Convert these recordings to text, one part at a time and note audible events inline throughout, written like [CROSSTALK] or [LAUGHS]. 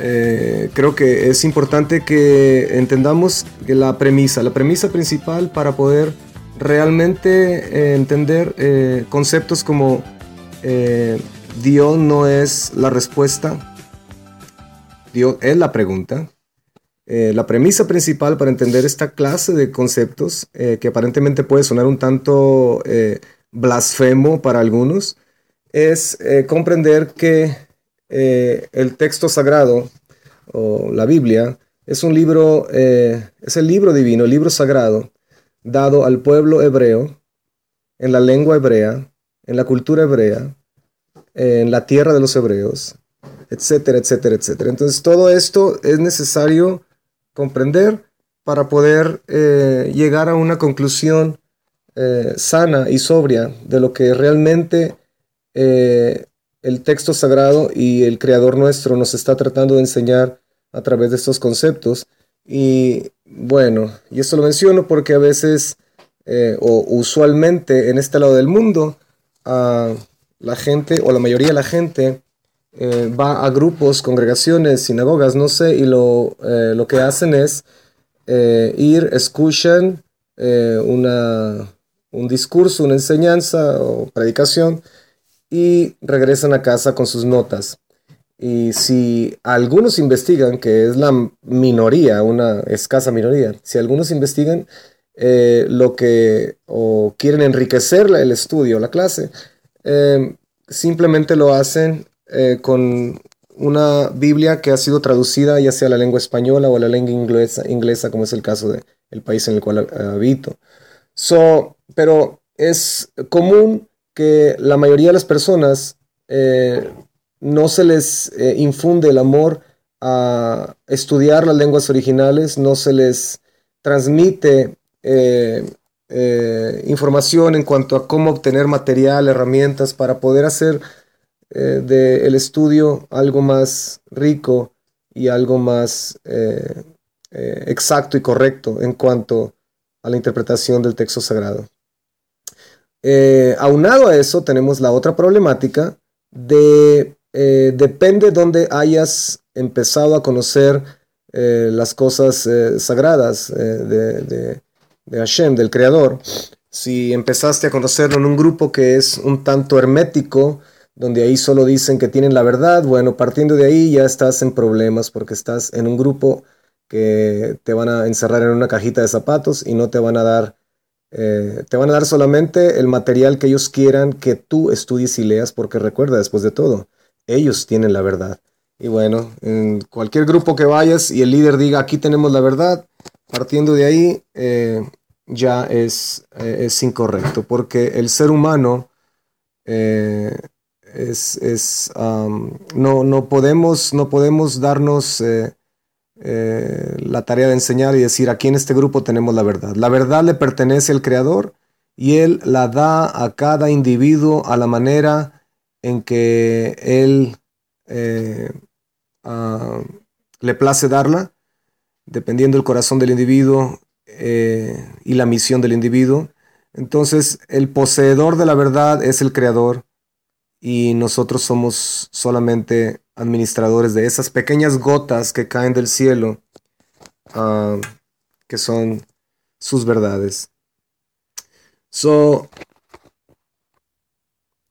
eh, creo que es importante que entendamos la premisa, la premisa principal para poder realmente entender conceptos como Dios no es la respuesta, Dios es la pregunta. Eh, la premisa principal para entender esta clase de conceptos, eh, que aparentemente puede sonar un tanto eh, blasfemo para algunos, es comprender que el texto sagrado o la Biblia es un libro, es el libro divino, el libro sagrado, dado al pueblo hebreo, en la lengua hebrea, en la cultura hebrea, en la tierra de los hebreos, etcétera, etcétera, etcétera. Entonces todo esto es necesario comprender para poder eh, llegar a una conclusión eh, sana y sobria de lo que realmente eh, el texto sagrado y el Creador nuestro nos está tratando de enseñar a través de estos conceptos. Y bueno, y esto lo menciono porque a veces o usualmente en este lado del mundo, la gente o la mayoría de la gente eh, va a grupos, congregaciones, sinagogas, no sé, y lo, eh, lo que hacen es eh, ir, escuchan una, un discurso, una enseñanza o predicación y regresan a casa con sus notas. Y si algunos investigan, que es la minoría, una escasa minoría, si algunos investigan lo que o quieren enriquecer el estudio, la clase, simplemente lo hacen eh, con una Biblia que ha sido traducida ya sea a la lengua española o a la lengua inglesa, inglesa como es el caso del país en el cual habito. So, pero es común que la mayoría de las personas eh, no se les eh, infunde el amor a estudiar las lenguas originales, no se les transmite información en cuanto a cómo obtener material, herramientas para poder hacer eh, del estudio algo más rico y algo más eh, eh, exacto y correcto en cuanto a la interpretación del texto sagrado. Aunado a eso, tenemos la otra problemática de depende donde hayas empezado a conocer las cosas sagradas de, de, de Hashem, del Creador. Si empezaste a conocerlo en un grupo que es un tanto hermético, donde ahí solo dicen que tienen la verdad, bueno, partiendo de ahí ya estás en problemas porque estás en un grupo que te van a encerrar en una cajita de zapatos y no te van a dar, eh, te van a dar solamente el material que ellos quieran que tú estudies y leas, porque recuerda, después de todo, ellos tienen la verdad. Y bueno, en cualquier grupo que vayas y el líder diga, aquí tenemos la verdad, partiendo de ahí eh, ya es, eh, es, incorrecto, porque el ser humano es, no, no, podemos, no podemos darnos eh, la tarea de enseñar y decir aquí en este grupo tenemos la verdad. La verdad le pertenece al Creador y Él la da a cada individuo a la manera en que Él eh, le place darla, dependiendo del corazón del individuo y la misión del individuo. Entonces, el poseedor de la verdad es el Creador y nosotros somos solamente administradores de esas pequeñas gotas que caen del cielo, ah, que son sus verdades. So,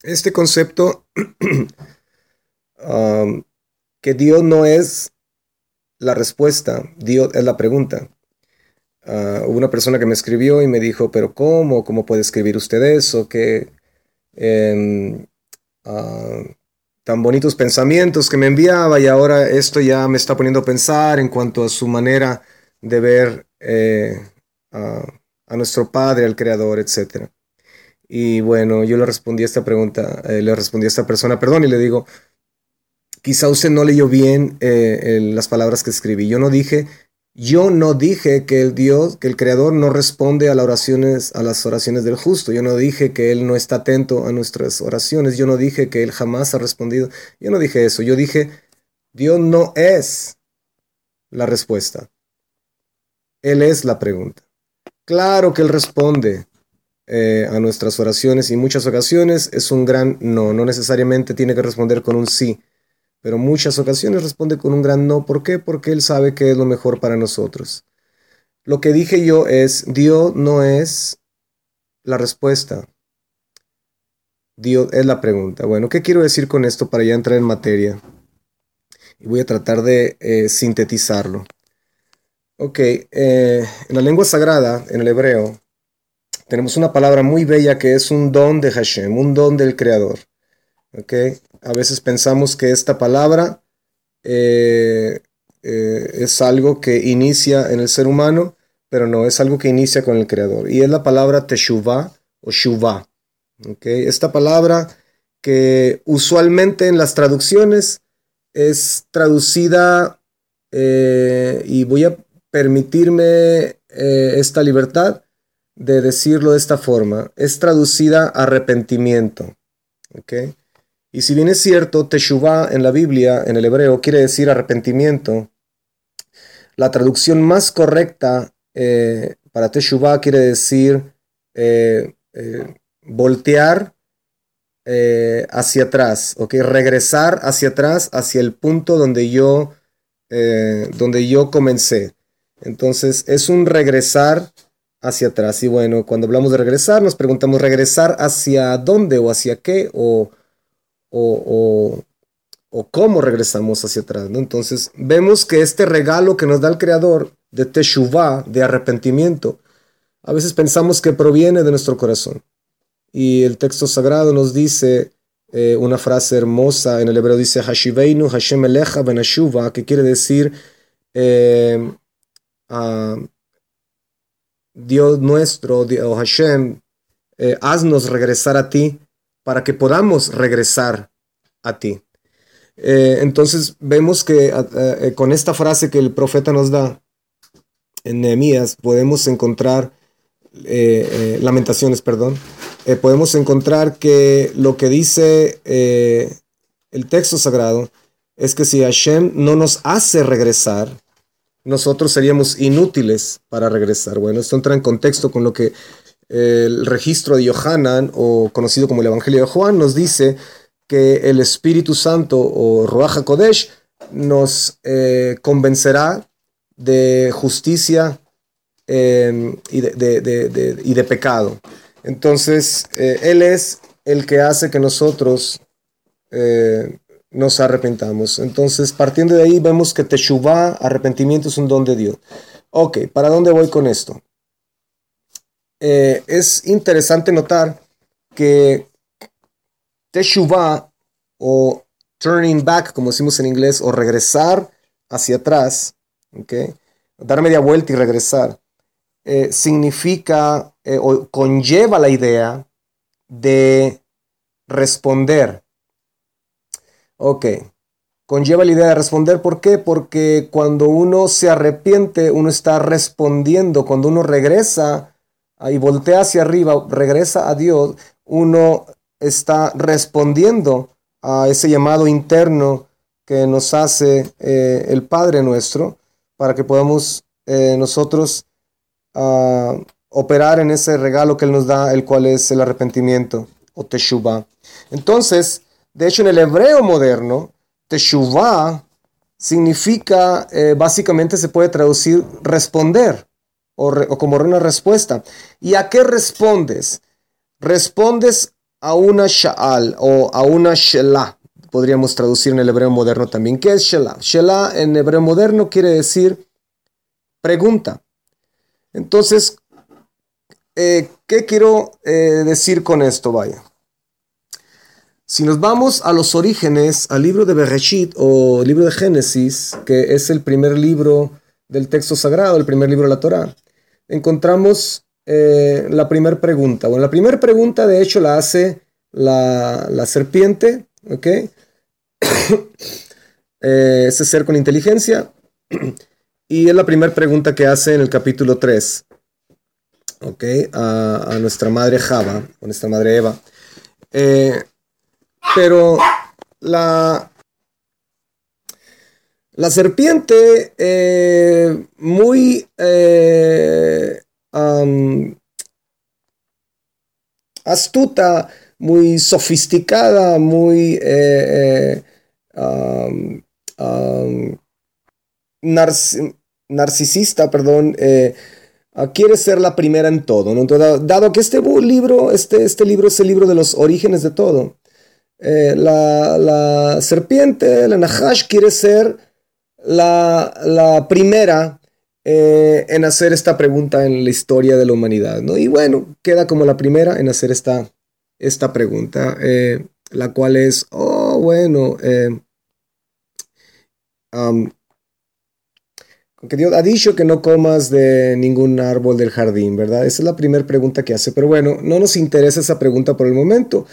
este concepto um, [CLEARS THROAT] que Dios no es la respuesta, Dios es la pregunta. Uh, una persona que me escribió y me dijo, pero ¿cómo? ¿Cómo puede escribir usted eso? Que em, Ah, tan bonitos pensamientos que me enviaba y ahora esto ya me está poniendo a pensar en cuanto a su manera de ver eh, a, nuestro Padre, al Creador, etc. Y bueno, yo le respondí a esta pregunta, eh, le respondí a esta persona, perdón, y le digo, quizá usted no leyó bien eh, las palabras que escribí. Yo no dije yo no dije que el Dios, que el Creador no responde a las oraciones, a las oraciones del justo. Yo no dije que Él no está atento a nuestras oraciones. Yo no dije que Él jamás ha respondido. Yo no dije eso. Yo dije, Dios no es la respuesta. Él es la pregunta. Claro que Él responde eh, a nuestras oraciones y en muchas ocasiones es un gran no. No necesariamente tiene que responder con un sí. Pero muchas ocasiones responde con un gran no. ¿Por qué? Porque Él sabe que es lo mejor para nosotros. Lo que dije yo es, Dios no es la respuesta. Dios es la pregunta. Bueno, ¿qué quiero decir con esto para ya entrar en materia? Y voy a tratar de eh, sintetizarlo. Ok, eh, en la lengua sagrada, en el hebreo, tenemos una palabra muy bella que es un don de Hashem, un don del Creador. Ok, a veces pensamos que esta palabra eh, es algo que inicia en el ser humano, pero no, es algo que inicia con el Creador. Y es la palabra teshuvah o shuvah. Esta palabra que usualmente en las traducciones es traducida, eh, y voy a permitirme eh, esta libertad de decirlo de esta forma, es traducida arrepentimiento. Y si bien es cierto, Teshuvah en la Biblia, en el hebreo, quiere decir arrepentimiento, la traducción más correcta eh, para Teshuvah quiere decir voltear eh, hacia atrás, ¿ok? Regresar hacia atrás, hacia el punto donde yo, eh, donde yo comencé. Entonces, es un regresar hacia atrás. Y bueno, cuando hablamos de regresar, nos preguntamos, ¿regresar hacia dónde o hacia qué? O, o, o, cómo regresamos hacia atrás, ¿no? Entonces, vemos que este regalo que nos da el Creador de Teshuvah, de arrepentimiento, a veces pensamos que proviene de nuestro corazón. Y el texto sagrado nos dice eh, una frase hermosa, en el hebreo dice Hashiveinu Hashem Elecha Benashuva, que quiere decir eh, Dios nuestro, o Hashem, eh, haznos regresar a ti para que podamos regresar a ti. entonces vemos que con esta frase que el profeta nos da en Nehemías podemos encontrar lamentaciones, perdón, eh, podemos encontrar que lo que dice eh, el texto sagrado es que si Hashem no nos hace regresar, nosotros seríamos inútiles para regresar. Bueno, esto entra en contexto con lo que el registro de Yohanan, o conocido como el Evangelio de Juan, nos dice que el Espíritu Santo o Ruach HaKodesh nos eh, convencerá de justicia y de pecado. Entonces, eh, Él es el que hace que nosotros eh, nos arrepentamos. Entonces, partiendo de ahí, vemos que Teshuvah, arrepentimiento, es un don de Dios. Ok, ¿para dónde voy con esto? Eh, es interesante notar que Teshuvah o turning back, como decimos en inglés, o regresar hacia atrás, okay, dar media vuelta y regresar, significa eh, o conlleva la idea de responder. Ok, conlleva la idea de responder. ¿Por qué? Porque cuando uno se arrepiente, uno está respondiendo. Cuando uno regresa y voltea hacia arriba, regresa a Dios, uno está respondiendo a ese llamado interno que nos hace eh, el Padre nuestro para que podamos eh, nosotros ah, operar en ese regalo que Él nos da, el cual es el arrepentimiento o teshuvah. Entonces, de hecho, en el hebreo moderno, teshuvah significa, eh, básicamente se puede traducir responder o, como una respuesta. ¿Y a qué respondes? Respondes a una sha'al o a una shelah. Podríamos traducir en el hebreo moderno también. ¿Qué es shelah? Shelah en hebreo moderno quiere decir pregunta. Entonces, eh, ¿qué quiero eh, decir con esto? Vaya. Si nos vamos a los orígenes, al libro de Bereshit o libro de Génesis, que es el primer libro del texto sagrado, el primer libro de la Torah, encontramos eh, la primera pregunta. Bueno, la primera pregunta de hecho la hace la, serpiente, ¿ok? [COUGHS] ese ser con inteligencia. [COUGHS] Y es la primera pregunta que hace en el capítulo 3 a, nuestra madre Java, a nuestra madre Eva. Eh, pero la, la serpiente, eh, muy eh, astuta, muy sofisticada, muy narcisista, perdón, eh, quiere ser la primera en todo. dado que este libro, este, este libro es el libro de los orígenes de todo, eh, la, serpiente, la Nahash, quiere ser la, primera eh, en hacer esta pregunta en la historia de la humanidad. ¿no? Y bueno, queda como la primera en hacer esta, esta pregunta, la cual es, oh, bueno, que Dios ha dicho que no comas de ningún árbol del jardín, ¿verdad? Esa es la primera pregunta que hace. Pero bueno, no nos interesa esa pregunta por el momento.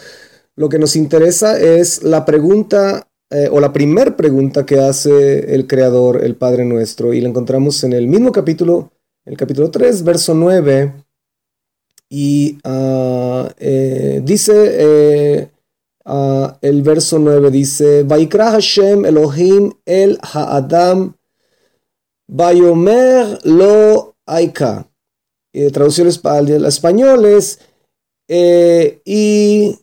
Lo que nos interesa es la pregunta eh, o la primera pregunta que hace el Creador, el Padre nuestro, y la encontramos en el mismo capítulo, el capítulo 3, verso 9. Y ah, eh, dice eh, ah, el verso 9, dice, Vaikra Hashem Elohim el Ha'adam Bayomer lo aika. Y traducción al español es y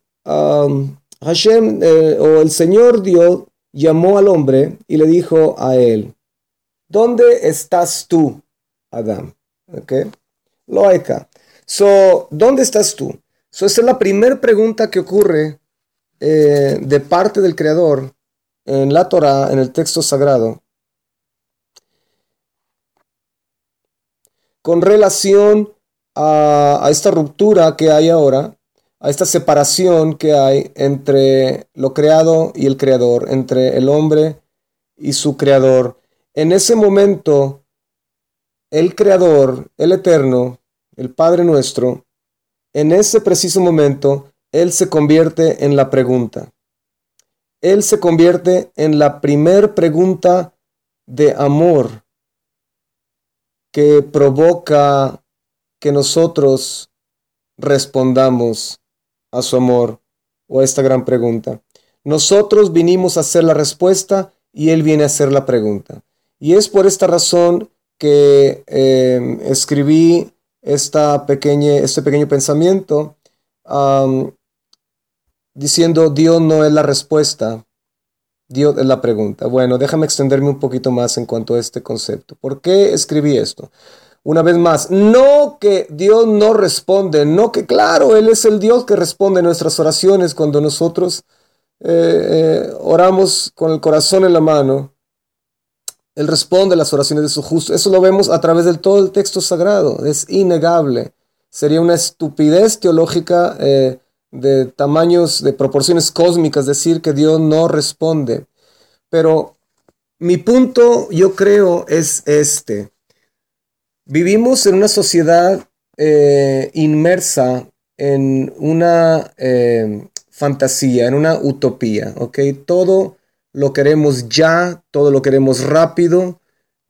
Hashem eh, o el Señor Dios llamó al hombre y le dijo a él, ¿dónde estás tú, Adán? Okay. Lo aika. So, ¿dónde estás tú? So, esa es la primera pregunta que ocurre eh, de parte del Creador en la Torah, en el texto sagrado. con relación a, esta ruptura que hay ahora, a esta separación que hay entre lo creado y el creador, entre el hombre y su creador. En ese momento, el creador, el eterno, el Padre nuestro, en ese preciso momento, Él se convierte en la pregunta. Él se convierte en la primer pregunta de amor que provoca que nosotros respondamos a su amor o a esta gran pregunta. Nosotros vinimos a hacer la respuesta y Él viene a hacer la pregunta. Y es por esta razón que em, escribí esta pequeña, este pequeño pensamiento diciendo Dios no es la respuesta, Dios es la pregunta. Bueno, déjame extenderme un poquito más en cuanto a este concepto. ¿Por qué escribí esto? Una vez más, no que Dios no responde, no que claro, Él es el Dios que responde nuestras oraciones cuando nosotros eh, eh, oramos con el corazón en la mano. Él responde las oraciones de su justo. Eso lo vemos a través de todo el texto sagrado. Es innegable. Sería una estupidez teológica eh, de tamaños, de proporciones cósmicas, decir que Dios no responde. Pero mi punto, yo creo, es este. Vivimos en una sociedad eh, inmersa en una eh, fantasía, en una utopía, ¿ok? Todo lo queremos ya, todo lo queremos rápido,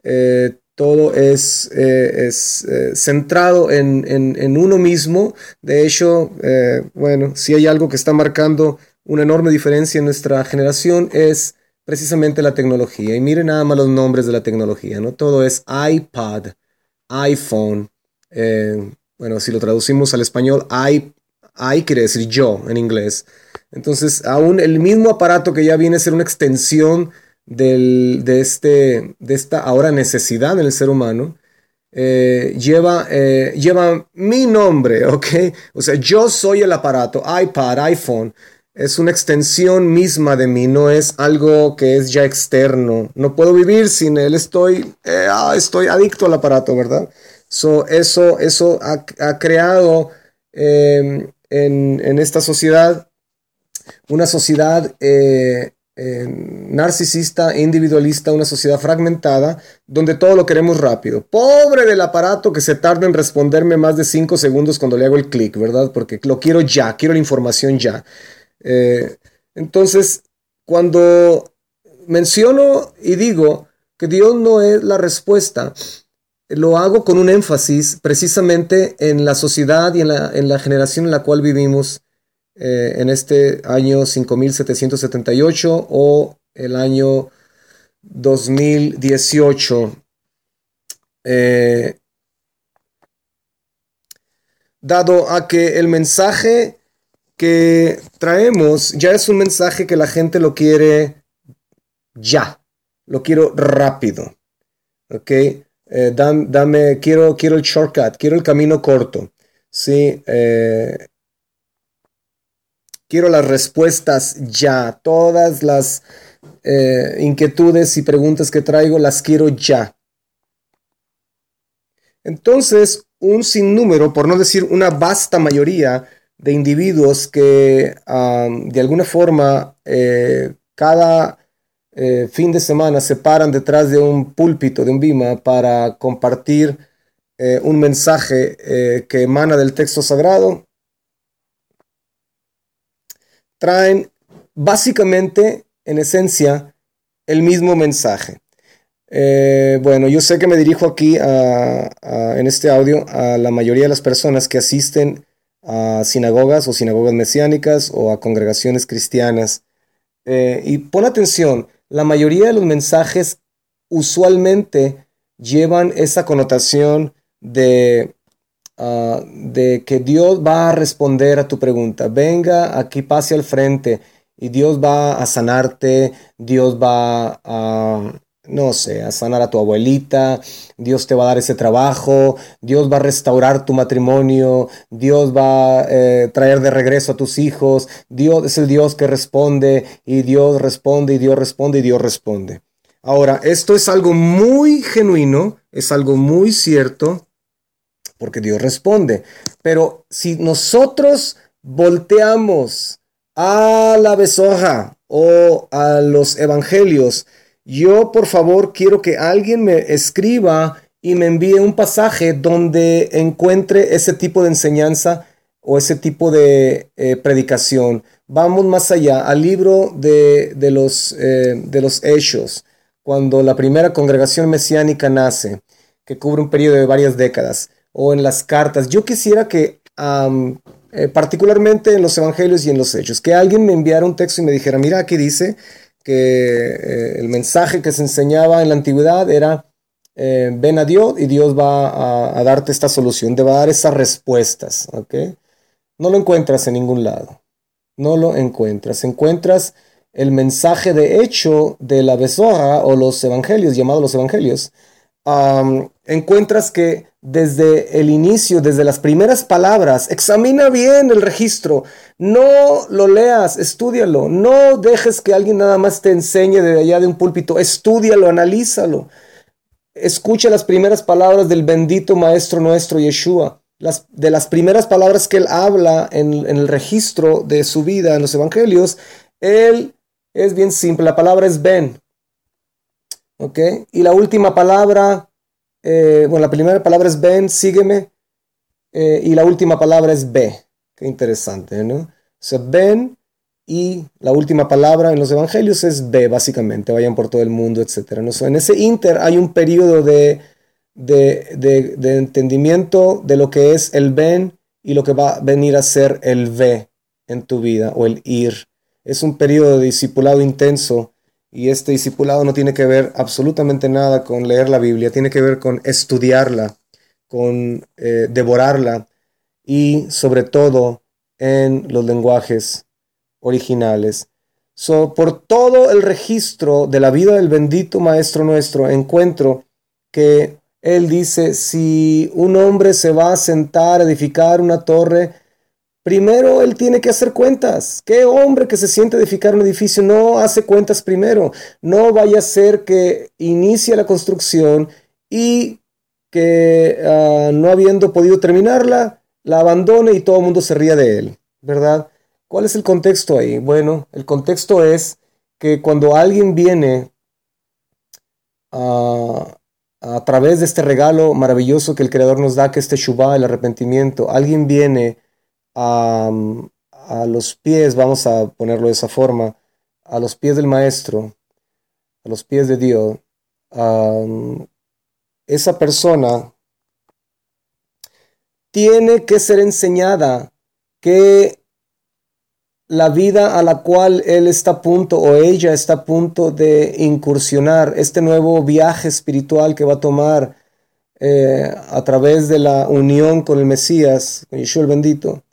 eh, todo es, eh, es eh, centrado en, uno mismo. De hecho, bueno, si hay algo que está marcando una enorme diferencia en nuestra generación es precisamente la tecnología. Y miren nada más los nombres de la tecnología, ¿no? Todo es iPad, iPhone. bueno, si lo traducimos al español, i, i quiere decir yo en inglés. Entonces, aún el mismo aparato que ya viene a ser una extensión de, este, de esta ahora necesidad en el ser humano, eh, lleva, eh, lleva mi nombre, [LAUGHS] ¿ok? O sea, yo soy el aparato, iPad, iPhone, es una extensión misma de mí, no es algo que es ya externo. No puedo vivir sin él, estoy, eh, ah, estoy adicto al aparato, ¿verdad? So, eso eso ha, creado em, en, en, esta sociedad una sociedad eh, narcisista, individualista, una sociedad fragmentada, donde todo lo queremos rápido. Pobre del aparato que se tarda en responderme más de 5 segundos cuando le hago el clic, ¿verdad? Porque lo quiero ya, quiero la información ya. Eh, entonces, cuando menciono y digo que Dios no es la respuesta, lo hago con un énfasis precisamente en la sociedad y en la, en la generación en la cual vivimos eh, en este año 5778 o el año 2018. Eh, dado a que el mensaje que traemos ya es un mensaje que la gente lo quiere ya, lo quiero rápido. ¿Ok? Eh, dame, quiero, quiero el shortcut, quiero el camino corto. Sí, eh, quiero las respuestas ya. Todas las eh, inquietudes y preguntas que traigo las quiero ya. Entonces, un sinnúmero, por no decir una vasta mayoría de individuos que de alguna forma eh, cada eh, fin de semana se paran detrás de un púlpito, de un bima, para compartir un mensaje que emana del texto sagrado, traen básicamente en esencia el mismo mensaje. Eh, bueno, yo sé que me dirijo aquí en este audio a la mayoría de las personas que asisten a sinagogas o sinagogas mesiánicas o a congregaciones cristianas. Eh, y pon atención, la mayoría de los mensajes usualmente llevan esa connotación de, ah, de que Dios va a responder a tu pregunta. Venga, aquí pase al frente y Dios va a sanarte, Dios va a, no sé, a sanar a tu abuelita, Dios te va a dar ese trabajo, Dios va a restaurar tu matrimonio, Dios va a eh, traer de regreso a tus hijos, Dios es el Dios que responde y Dios responde y Dios responde y Dios responde. Ahora, esto es algo muy genuino, es algo muy cierto, porque Dios responde. Pero si nosotros volteamos a la besoja o a los evangelios, yo por favor quiero que alguien me escriba y me envíe un pasaje donde encuentre ese tipo de enseñanza o ese tipo de eh, predicación. Vamos más allá, al libro de, los, eh, de los Hechos, cuando la primera congregación mesiánica nace, que cubre un periodo de varias décadas, o en las cartas. Yo quisiera que eh, particularmente en los evangelios y en los hechos, que alguien me enviara un texto y me dijera, mira, aquí dice que eh, el mensaje que se enseñaba en la antigüedad era, eh, ven a Dios y Dios va a, darte esta solución, te va a dar esas respuestas. No lo encuentras en ningún lado, no lo encuentras, encuentras el mensaje de hecho de la Besorra o los evangelios, llamados los evangelios, encuentras que desde el inicio, desde las primeras palabras, examina bien el registro, no lo leas, estudialo, no dejes que alguien nada más te enseñe desde allá de un púlpito, estudialo, analízalo. Escucha las primeras palabras del bendito Maestro nuestro Yeshua, las, de las primeras palabras que él habla en, en el registro de su vida en los evangelios, él es bien simple, la palabra es Ben, ¿Ok? Y la última palabra, eh, bueno, la primera palabra es ven, sígueme. Eh, y la última palabra es ve. Qué interesante, ¿no? O sea, ven y la última palabra en los evangelios es ve, básicamente. Vayan por todo el mundo, etc. ¿no? en ese inter hay un periodo de, de, de, entendimiento de lo que es el ven y lo que va a venir a ser el ve en tu vida o el ir. Es un periodo de discipulado intenso y este discipulado no tiene que ver absolutamente nada con leer la Biblia, tiene que ver con estudiarla, con eh, devorarla y sobre todo en los lenguajes originales. So, por todo el registro de la vida del bendito Maestro nuestro, encuentro que él dice, si un hombre se va a sentar a edificar una torre, Primero él tiene que hacer cuentas. ¿Qué hombre que se siente edificar un edificio no hace cuentas primero? No vaya a ser que inicie la construcción y que ah, no habiendo podido terminarla, la abandone y todo el mundo se ría de él, ¿verdad? ¿Cuál es el contexto ahí? Bueno, el contexto es que cuando alguien viene a, a través de este regalo maravilloso que el Creador nos da, que este Shubá, el arrepentimiento, alguien viene a, los pies, vamos a ponerlo de esa forma, a los pies del Maestro, a los pies de Dios, esa persona tiene que ser enseñada que la vida a la cual él está a punto o ella está a punto de incursionar, este nuevo viaje espiritual que va a tomar eh, a través de la unión con el Mesías, con Yeshua el bendito,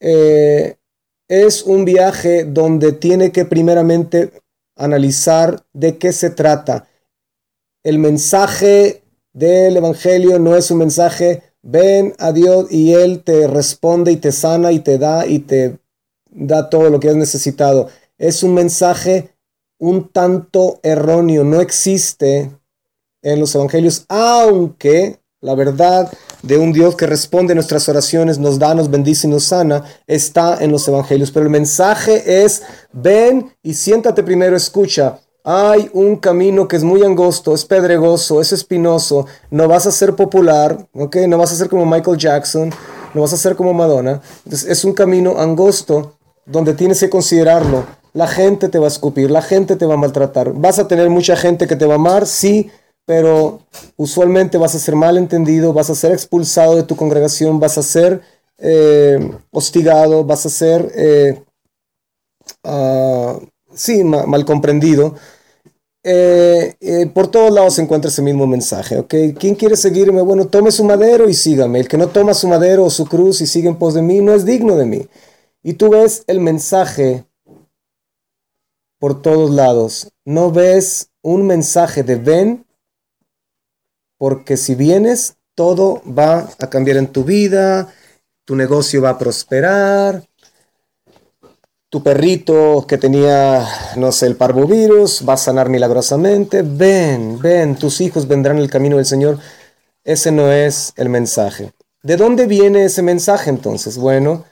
eh, es un viaje donde tiene que primeramente analizar de qué se trata. El mensaje del Evangelio no es un mensaje, ven a Dios y Él te responde y te sana y te da y te da todo lo que has necesitado. Es un mensaje un tanto erróneo, no existe en los Evangelios, aunque la verdad de un Dios que responde nuestras oraciones, nos da, nos bendice y nos sana, está en los evangelios. Pero el mensaje es, ven y siéntate primero, escucha. Hay un camino que es muy angosto, es pedregoso, es espinoso, no vas a ser popular, ¿ok? No vas a ser como Michael Jackson, no vas a ser como Madonna. Es un camino angosto donde tienes que considerarlo. La gente te va a escupir, la gente te va a maltratar. ¿Vas a tener mucha gente que te va a amar? Sí, pero usualmente vas a ser mal entendido, vas a ser expulsado de tu congregación, vas a ser eh, hostigado, vas a ser, eh, ah, sí, mal, comprendido. Eh, por todos lados se encuentra ese mismo mensaje, ¿ok? ¿Quién quiere seguirme? Bueno, tome su madero y sígame. El que no toma su madero o su cruz y sigue en pos de mí no es digno de mí. Y tú ves el mensaje por todos lados. No ves un mensaje de ven porque si vienes, todo va a cambiar en tu vida, tu negocio va a prosperar, tu perrito que tenía, no sé, el parvovirus va a sanar milagrosamente, ven, ven, tus hijos vendrán en el camino del Señor. Ese no es el mensaje. ¿De dónde viene ese mensaje entonces? Bueno,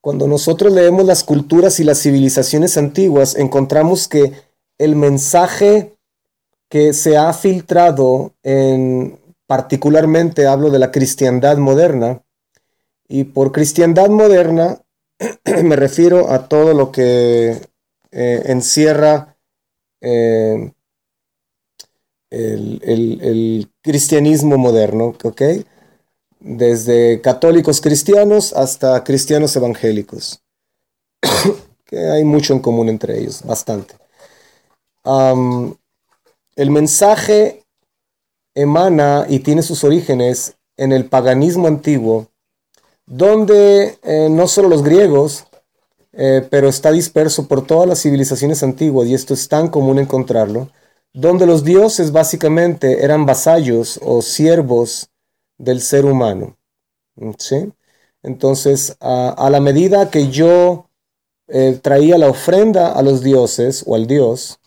cuando nosotros leemos las culturas y las civilizaciones antiguas, encontramos que el mensaje que se ha filtrado en, particularmente hablo de la cristiandad moderna, y por cristiandad moderna [CLEARS THROAT] me refiero a todo lo que eh, encierra eh, el, cristianismo moderno, ¿ok? Desde católicos cristianos hasta cristianos evangélicos, [CLEARS THROAT] que hay mucho en común entre ellos, bastante. El mensaje emana y tiene sus orígenes en el paganismo antiguo, donde eh, no solo los griegos, eh, pero está disperso por todas las civilizaciones antiguas, y esto es tan común encontrarlo, donde los dioses básicamente eran vasallos o siervos del ser humano. Entonces, a, la medida que yo eh, traía la ofrenda a los dioses o al dios,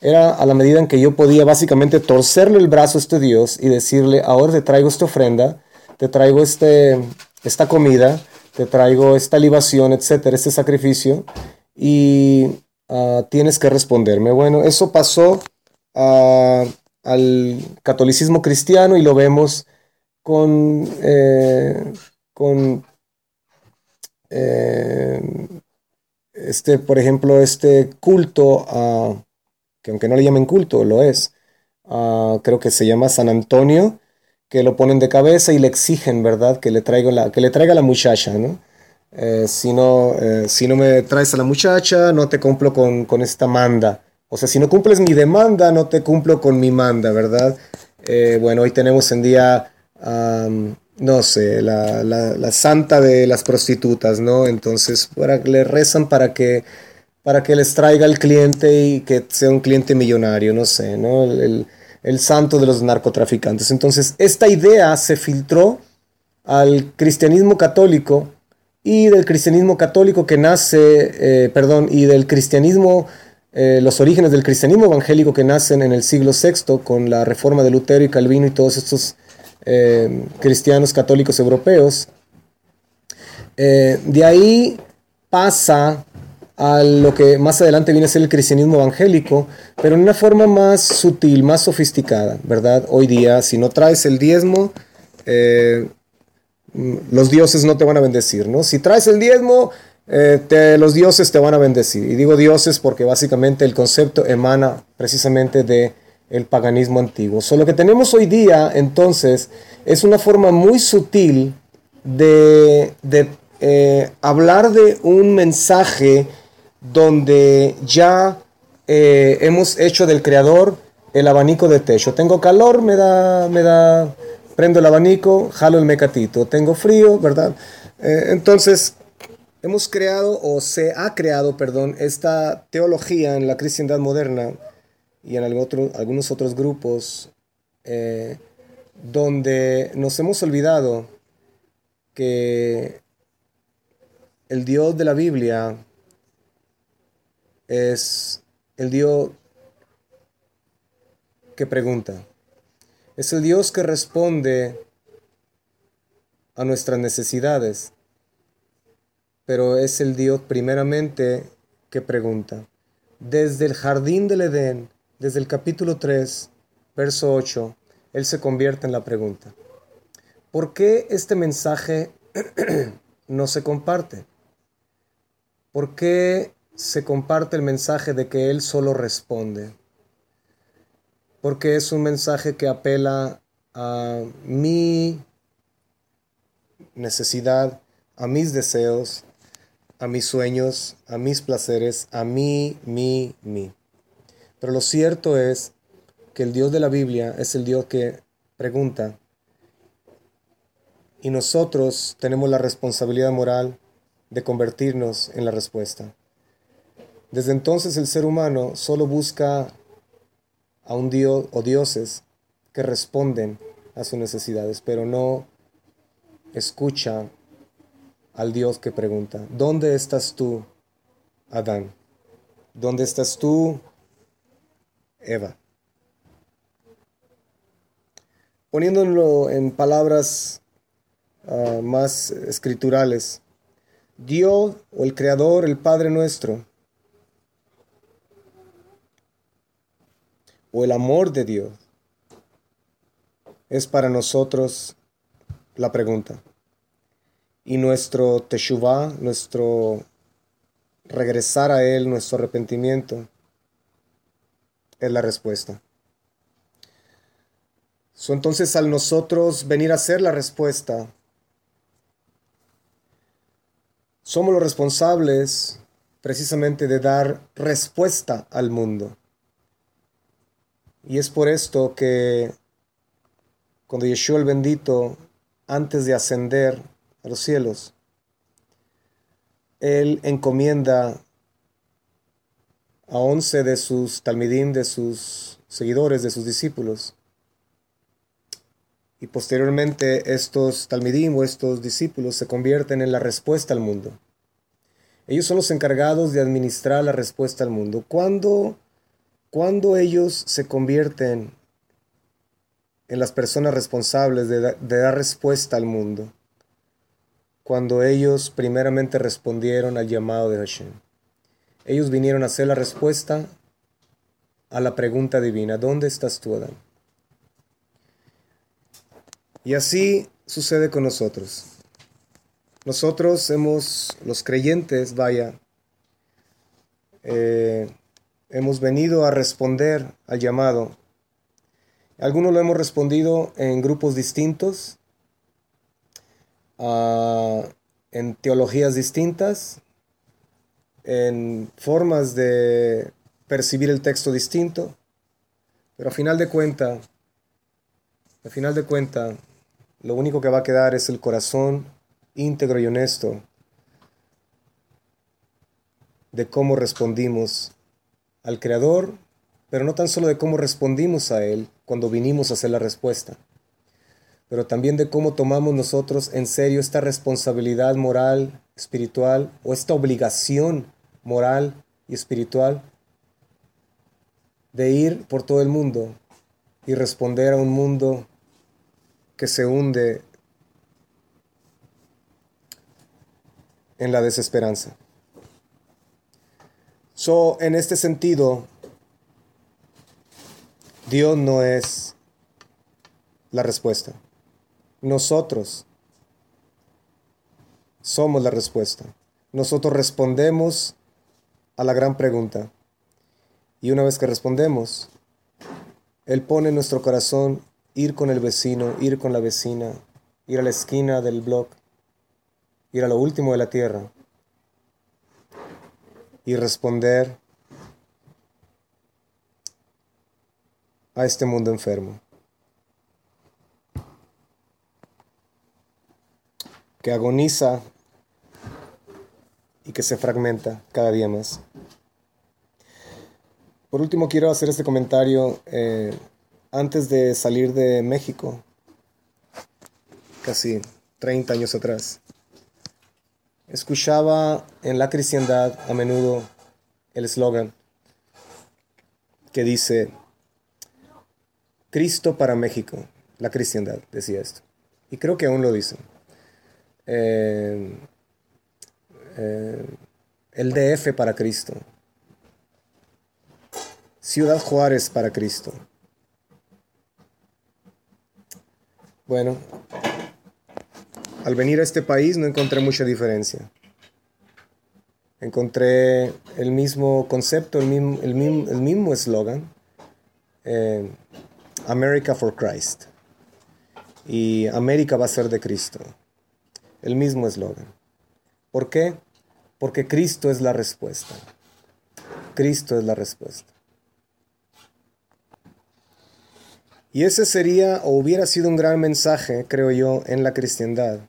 era a la medida en que yo podía básicamente torcerle el brazo a este Dios y decirle, ahora te traigo esta ofrenda, te traigo este, esta comida, te traigo esta libación, etcétera, este sacrificio, y ah, tienes que responderme. Bueno, eso pasó ah, al catolicismo cristiano y lo vemos con, eh, con eh, este, por ejemplo, este culto a que aunque no le llamen culto, lo es. Ah, creo que se llama San Antonio, que lo ponen de cabeza y le exigen, ¿verdad? Que le, traiga la, que le traiga la muchacha, ¿no? Eh, si, no eh, si no me traes a la muchacha, no te cumplo con, esta manda. O sea, si no cumples mi demanda, no te cumplo con mi manda, ¿verdad? Eh, bueno, hoy tenemos en día, no sé, la, la, santa de las prostitutas, ¿no? Entonces, para, le rezan para que para que les traiga el cliente y que sea un cliente millonario, no sé, ¿no? El, santo de los narcotraficantes. Entonces, esta idea se filtró al cristianismo católico y del cristianismo católico que nace, eh, perdón, y del cristianismo, eh, los orígenes del cristianismo evangélico que nacen en el siglo VI con la reforma de Lutero y Calvino y todos estos eh, cristianos católicos europeos. de ahí pasa a lo que más adelante viene a ser el cristianismo evangélico, pero en una forma más sutil, más sofisticada, ¿verdad? Hoy día, si no traes el diezmo, eh, los dioses no te van a bendecir, ¿no? Si traes el diezmo, eh, los dioses te van a bendecir. Y digo dioses porque básicamente el concepto emana precisamente de el paganismo antiguo. So, lo que tenemos hoy día, entonces, es una forma muy sutil de, eh, hablar de un mensaje donde ya eh, hemos hecho del creador el abanico de techo. Tengo calor, me da, me da, prendo el abanico, jalo el mecatito. Tengo frío, ¿verdad? Eh, entonces, hemos creado o se ha creado, perdón, esta teología en la cristiandad moderna y en algunos otros grupos eh, donde nos hemos olvidado que el Dios de la Biblia es el Dios que pregunta. Es el Dios que responde a nuestras necesidades, pero es el Dios primeramente que pregunta. Desde el jardín del Edén, desde el capítulo 3, verso 8, Él se convierte en la pregunta. ¿Por qué este mensaje [CLEARS THROAT] no se comparte? ¿Por qué se comparte el mensaje de que Él solo responde? Porque es un mensaje que apela a mi necesidad, a mis deseos, a mis sueños, a mis placeres, a mí, mí, mí. Pero lo cierto es que el Dios de la Biblia es el Dios que pregunta y nosotros tenemos la responsabilidad moral de convertirnos en la respuesta. Desde entonces el ser humano solo busca a un Dios o dioses que responden a sus necesidades, pero no escucha al Dios que pregunta, ¿dónde estás tú, Adán? ¿Dónde estás tú, Eva? Poniéndolo en palabras ah, más escriturales, Dios o el Creador, el Padre nuestro, o el amor de Dios, es para nosotros la pregunta. Y nuestro teshuvah, nuestro regresar a Él, nuestro arrepentimiento, es la respuesta. entonces al nosotros venir a ser la respuesta, somos los responsables precisamente de dar respuesta al mundo. Y es por esto que cuando Yeshua el bendito antes de ascender a los cielos, él encomienda a once de sus talmidim, de sus seguidores, de sus discípulos. Y posteriormente estos talmidim o estos discípulos se convierten en la respuesta al mundo. Ellos son los encargados de administrar la respuesta al mundo. Cuando, cuando ellos se convierten en las personas responsables de, dar respuesta al mundo cuando ellos primeramente respondieron al llamado de Hashem. Ellos vinieron a hacer la respuesta a la pregunta divina, ¿dónde estás tú, Adán? Y así sucede con nosotros. Nosotros hemos, los creyentes, vaya, eh, hemos venido a responder al llamado. Algunos lo hemos respondido en grupos distintos, ah, en teologías distintas, en formas de percibir el texto distinto, pero a final de cuenta, a final de cuenta, lo único que va a quedar es el corazón íntegro y honesto de cómo respondimos al Creador pero no tan solo de cómo respondimos a Él cuando vinimos a hacer la respuesta, pero también de cómo tomamos nosotros en serio esta responsabilidad moral, espiritual, o esta obligación moral y espiritual de ir por todo el mundo y responder a un mundo que se hunde en la desesperanza. So, en este sentido, Dios no es la respuesta. Nosotros somos la respuesta. Nosotros respondemos a la gran pregunta. Y una vez que respondemos, Él pone en nuestro corazón ir con el vecino, ir con la vecina, ir a la esquina del blog, ir a lo último de la tierra y responder a este mundo enfermo. Que agoniza que se fragmenta cada día más. Por último, quiero hacer este comentario. Eh, antes de salir de México, casi 30 años atrás, escuchaba en la cristiandad a menudo el eslogan que dice, Cristo para México, la cristiandad, decía esto. Y creo que aún lo dicen. Eh, eh, el DF para Cristo. Ciudad Juárez para Cristo. Bueno, al venir a este país no encontré mucha diferencia. Encontré el mismo concepto, el mismo eslogan. Eh, America for Christ. Y América va a ser de Cristo. El mismo eslogan. ¿Por qué? Porque Cristo es la respuesta. Cristo es la respuesta. Y ese sería o hubiera sido un gran mensaje, creo yo, en la cristiandad.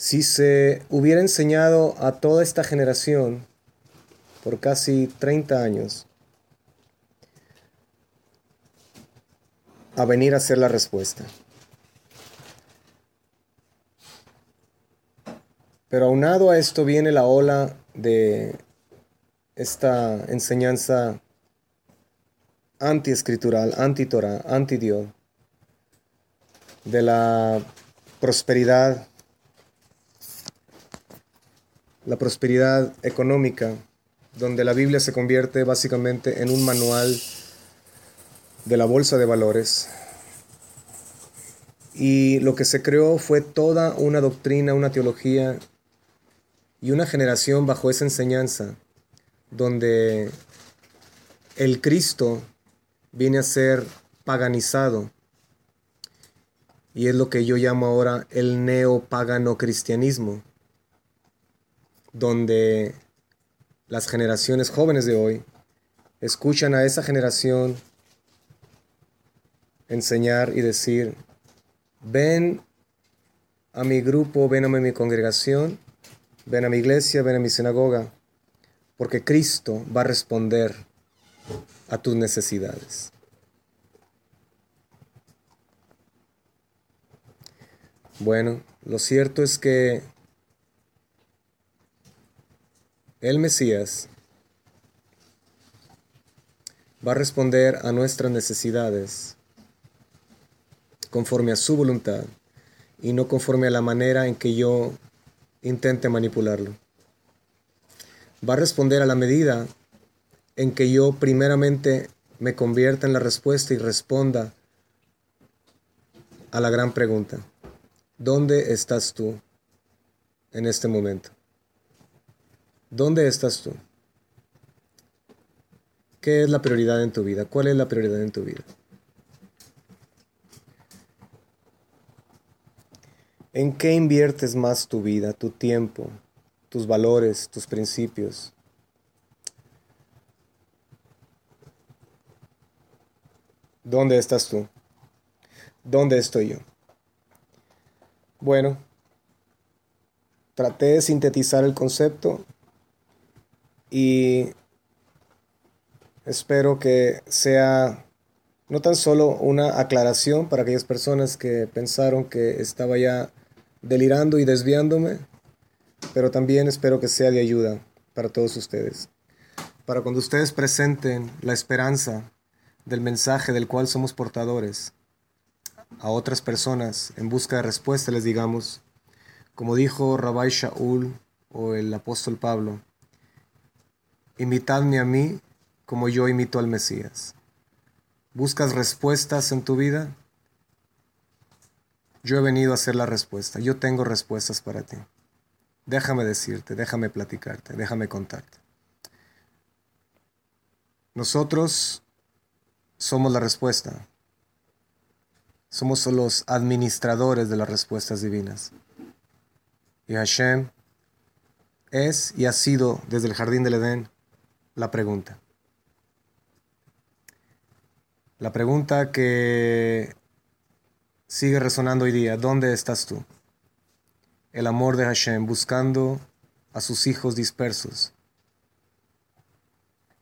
Si se hubiera enseñado a toda esta generación por casi 30 años a venir a ser la respuesta. Pero aunado a esto viene la ola de esta enseñanza anti-escritural, anti-Torah, anti-Dios, de la prosperidad, la prosperidad económica, donde la Biblia se convierte básicamente en un manual de la bolsa de valores. Y lo que se creó fue toda una doctrina, una teología y una generación bajo esa enseñanza, donde el Cristo viene a ser paganizado. Y es lo que yo llamo ahora el neopagano cristianismo, donde las generaciones jóvenes de hoy escuchan a esa generación enseñar y decir, ven a mi grupo, ven a mi congregación, ven a mi iglesia, ven a mi sinagoga, porque Cristo va a responder a tus necesidades. Bueno, lo cierto es que el Mesías va a responder a nuestras necesidades conforme a su voluntad y no conforme a la manera en que yo intente manipularlo. Va a responder a la medida en que yo primeramente me convierta en la respuesta y responda a la gran pregunta. ¿Dónde estás tú en este momento? ¿Dónde estás tú? ¿Qué es la prioridad en tu vida? ¿Cuál es la prioridad en tu vida? ¿En qué inviertes más tu vida, tu tiempo, tus valores, tus principios? ¿Dónde estás tú? ¿Dónde estoy yo? Bueno, traté de sintetizar el concepto y espero que sea no tan solo una aclaración para aquellas personas que pensaron que estaba ya delirando y desviándome, pero también espero que sea de ayuda para todos ustedes. Para cuando ustedes presenten la esperanza del mensaje del cual somos portadores a otras personas en busca de respuesta, les digamos, como dijo Rabbi Shaul o el apóstol Pablo, Imitadme a mí como yo imito al Mesías. ¿Buscas respuestas en tu vida? Yo he venido a hacer la respuesta. Yo tengo respuestas para ti. Déjame decirte, déjame platicarte, déjame contarte. Nosotros somos la respuesta. Somos los administradores de las respuestas divinas. Y Hashem es y ha sido desde el jardín del Edén la pregunta. La pregunta que sigue resonando hoy día, ¿dónde estás tú? el amor de Hashem, buscando a sus hijos dispersos,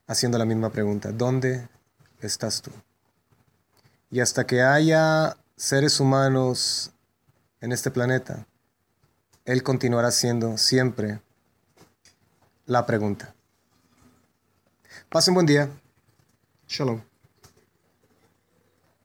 haciendo la misma pregunta, ¿dónde estás tú? Y hasta que haya seres humanos en este planeta, Él continuará siendo siempre la pregunta. Passem um bom dia. Shalom.